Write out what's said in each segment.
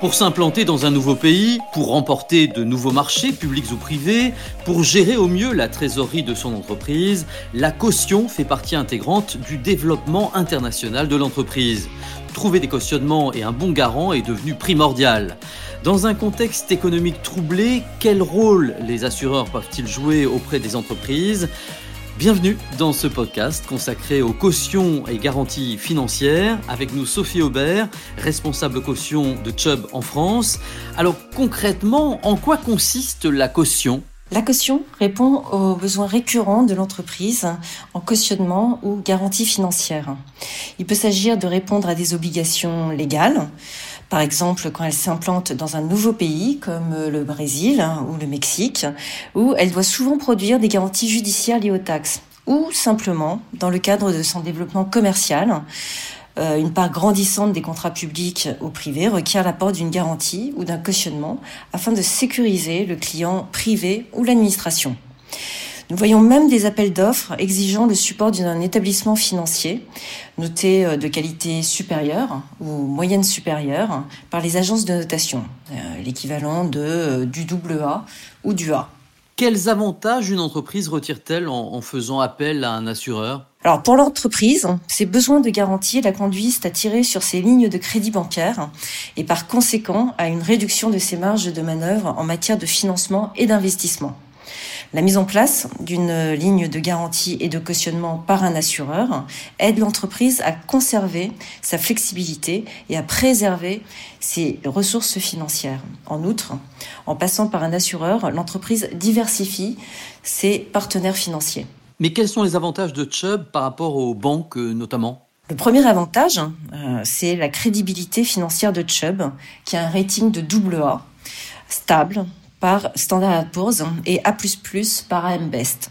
Pour s'implanter dans un nouveau pays, pour remporter de nouveaux marchés publics ou privés, pour gérer au mieux la trésorerie de son entreprise, la caution fait partie intégrante du développement international de l'entreprise. Trouver des cautionnements et un bon garant est devenu primordial. Dans un contexte économique troublé, quel rôle les assureurs peuvent-ils jouer auprès des entreprises? Bienvenue dans ce podcast consacré aux cautions et garanties financières. Avec nous Sophie Aubert, responsable caution de Chubb en France. Alors concrètement, en quoi consiste la caution? La caution répond aux besoins récurrents de l'entreprise en cautionnement ou garantie financière. Il peut s'agir de répondre à des obligations légales, par exemple, quand elle s'implante dans un nouveau pays comme le Brésil ou le Mexique, où elle doit souvent produire des garanties judiciaires liées aux taxes, ou simplement dans le cadre de son développement commercial. Euh, une part grandissante des contrats publics ou privés requiert l'apport d'une garantie ou d'un cautionnement afin de sécuriser le client privé ou l'administration. Nous voyons même des appels d'offres exigeant le support d'un établissement financier noté euh, de qualité supérieure ou moyenne supérieure par les agences de notation, euh, l'équivalent de euh, du double A ou du A. Quels avantages une entreprise retire-t-elle en, faisant appel à un assureur? Alors pour l'entreprise, ses besoins de garantie la conduisent à tirer sur ses lignes de crédit bancaire et par conséquent à une réduction de ses marges de manœuvre en matière de financement et d'investissement. La mise en place d'une ligne de garantie et de cautionnement par un assureur aide l'entreprise à conserver sa flexibilité et à préserver ses ressources financières. En outre, en passant par un assureur, l'entreprise diversifie ses partenaires financiers. Mais quels sont les avantages de Chubb par rapport aux banques euh, notamment? Le premier avantage, euh, c'est la crédibilité financière de Chubb, qui a un rating de double A, stable, par Standard Poor's et A++ par AM Best.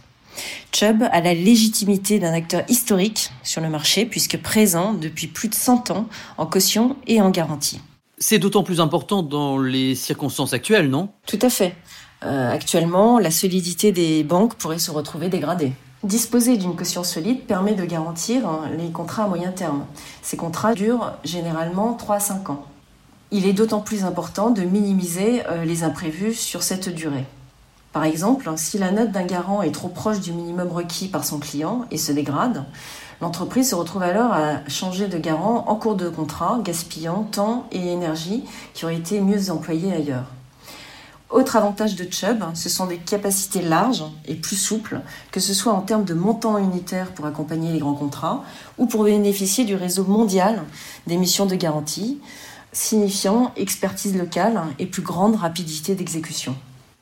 Chubb a la légitimité d'un acteur historique sur le marché puisque présent depuis plus de 100 ans en caution et en garantie. C'est d'autant plus important dans les circonstances actuelles, non? Tout à fait. Euh, actuellement, la solidité des banques pourrait se retrouver dégradée. Disposer d'une caution solide permet de garantir hein, les contrats à moyen terme. Ces contrats durent généralement 3 à 5 ans il est d'autant plus important de minimiser euh, les imprévus sur cette durée. Par exemple, si la note d'un garant est trop proche du minimum requis par son client et se dégrade, l'entreprise se retrouve alors à changer de garant en cours de contrat, gaspillant temps et énergie qui auraient été mieux employés ailleurs. Autre avantage de Chubb, ce sont des capacités larges et plus souples, que ce soit en termes de montant unitaire pour accompagner les grands contrats ou pour bénéficier du réseau mondial des missions de garantie, signifiant expertise locale et plus grande rapidité d'exécution.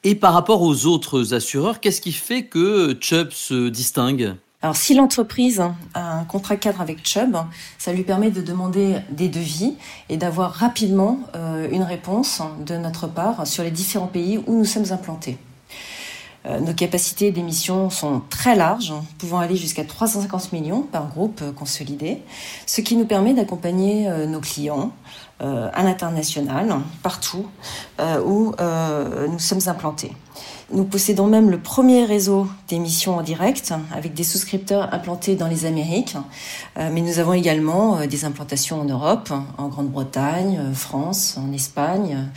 Et par rapport aux autres assureurs, qu'est-ce qui fait que Chubb se distingue? Alors, si l'entreprise a un contrat cadre avec Chubb, ça lui permet de demander des devis et d'avoir rapidement euh, une réponse de notre part sur les différents pays où nous sommes implantés. Euh, nos capacités d'émission sont très larges, pouvant aller jusqu'à 350 millions par groupe consolidé, ce qui nous permet d'accompagner euh, nos clients euh, à l'international, partout où nous sommes implantés. Nous possédons même le premier réseau d'émissions en direct avec des souscripteurs implantés dans les Amériques, mais nous avons également des implantations en Europe, en Grande-Bretagne, France, en Espagne,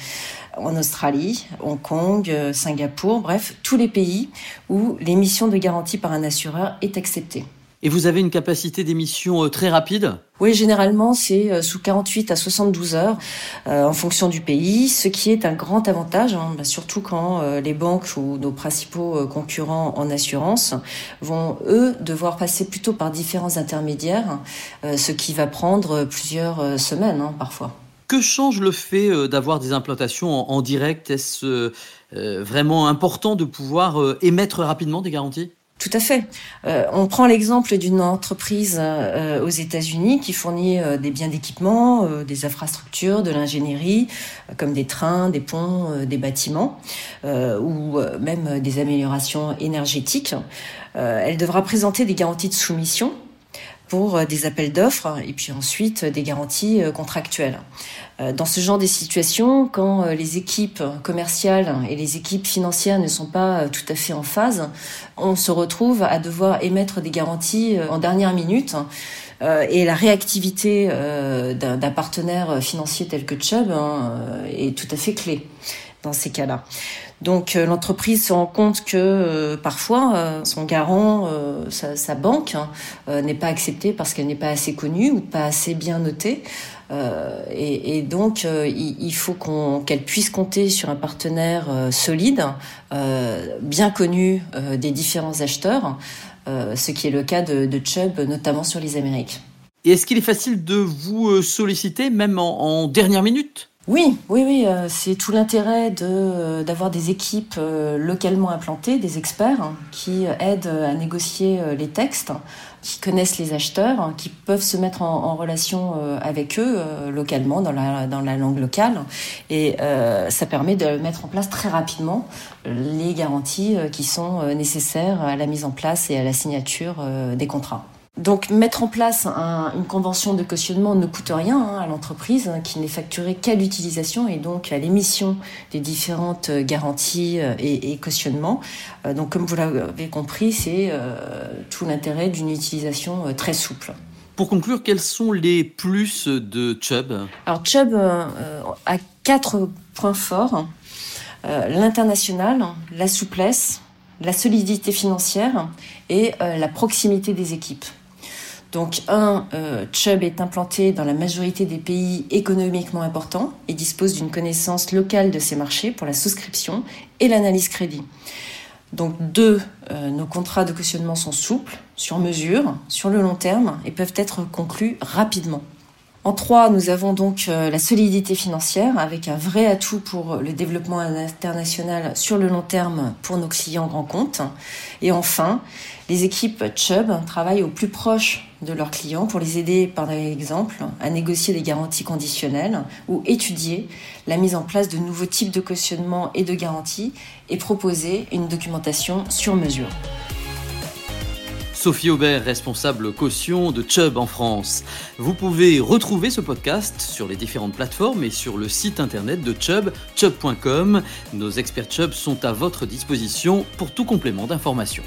en Australie, Hong Kong, euh, Singapour, bref, tous les pays où l'émission de garantie par un assureur est acceptée. Et vous avez une capacité d'émission euh, très rapide? Oui, généralement, c'est euh, sous 48 à 72 heures en fonction du pays, ce qui est un grand avantage, hein, bah, surtout quand les banques ou nos principaux concurrents en assurance vont, eux, devoir passer plutôt par différents intermédiaires, ce qui va prendre plusieurs semaines hein, parfois. Que change le fait euh, d'avoir des implantations en, direct? Est-ce euh, euh, vraiment important de pouvoir émettre rapidement des garanties? Tout à fait. on prend l'exemple d'une entreprise aux États-Unis qui fournit des biens d'équipement, des infrastructures, de l'ingénierie, comme des trains, des ponts, des bâtiments, ou même des améliorations énergétiques. elle devra présenter des garanties de soumission pour euh, des appels d'offres et puis ensuite euh, des garanties euh, contractuelles. Dans ce genre de situations, quand les équipes commerciales et les équipes financières ne sont pas tout à fait en phase, on se retrouve à devoir émettre des garanties en dernière minute et la réactivité d'un partenaire financier tel que Chubb hein, est tout à fait clé dans ces cas-là. Donc euh, l'entreprise se rend compte que euh, parfois euh, son garant, sa, banque, hein, n'est pas acceptée parce qu'elle n'est pas assez connue ou pas assez bien notée. Et, donc il, faut qu'elle puisse compter sur un partenaire solide, bien connu des différents acheteurs, ce qui est le cas de, de Chubb, notamment sur les Amériques. Et est-ce qu'il est facile de vous solliciter même en dernière minute? Oui, oui, oui, euh, c'est tout l'intérêt de euh, d'avoir des équipes euh, localement implantées, des experts hein, qui aident à négocier les textes, qui connaissent les acheteurs, hein, qui peuvent se mettre en, relation avec eux localement dans la dans la langue locale, et ça permet de mettre en place très rapidement les garanties qui sont nécessaires à la mise en place et à la signature des contrats. Donc mettre en place une convention de cautionnement ne coûte rien hein, à l'entreprise hein, qui n'est facturée qu'à l'utilisation et donc à l'émission des différentes euh, garanties euh, et, cautionnements. Euh, donc comme vous l'avez compris, c'est tout l'intérêt d'une utilisation très souple. Pour conclure, quels sont les plus de Chubb? Alors Chubb a quatre points forts. L'international, la souplesse, la solidité financière et la proximité des équipes. Donc, un, euh, Chubb est implanté dans la majorité des pays économiquement importants et dispose d'une connaissance locale de ces marchés pour la souscription et l'analyse crédit. Donc, deux, euh, nos contrats de cautionnement sont souples, sur mesure, sur le long terme et peuvent être conclus rapidement. En trois, nous avons donc euh, la solidité financière avec un vrai atout pour le développement international sur le long terme pour nos clients grands comptes. Et enfin, les équipes Chubb travaillent au plus proche de leurs clients pour les aider, par exemple, à négocier des garanties conditionnelles ou étudier la mise en place de nouveaux types de cautionnement et de garanties et proposer une documentation sur mesure. Sophie Aubert, responsable caution de Chubb en France. Vous pouvez retrouver ce podcast sur les différentes plateformes et sur le site internet de Chubb, chubb.com. Nos experts Chubb sont à votre disposition pour tout complément d'information.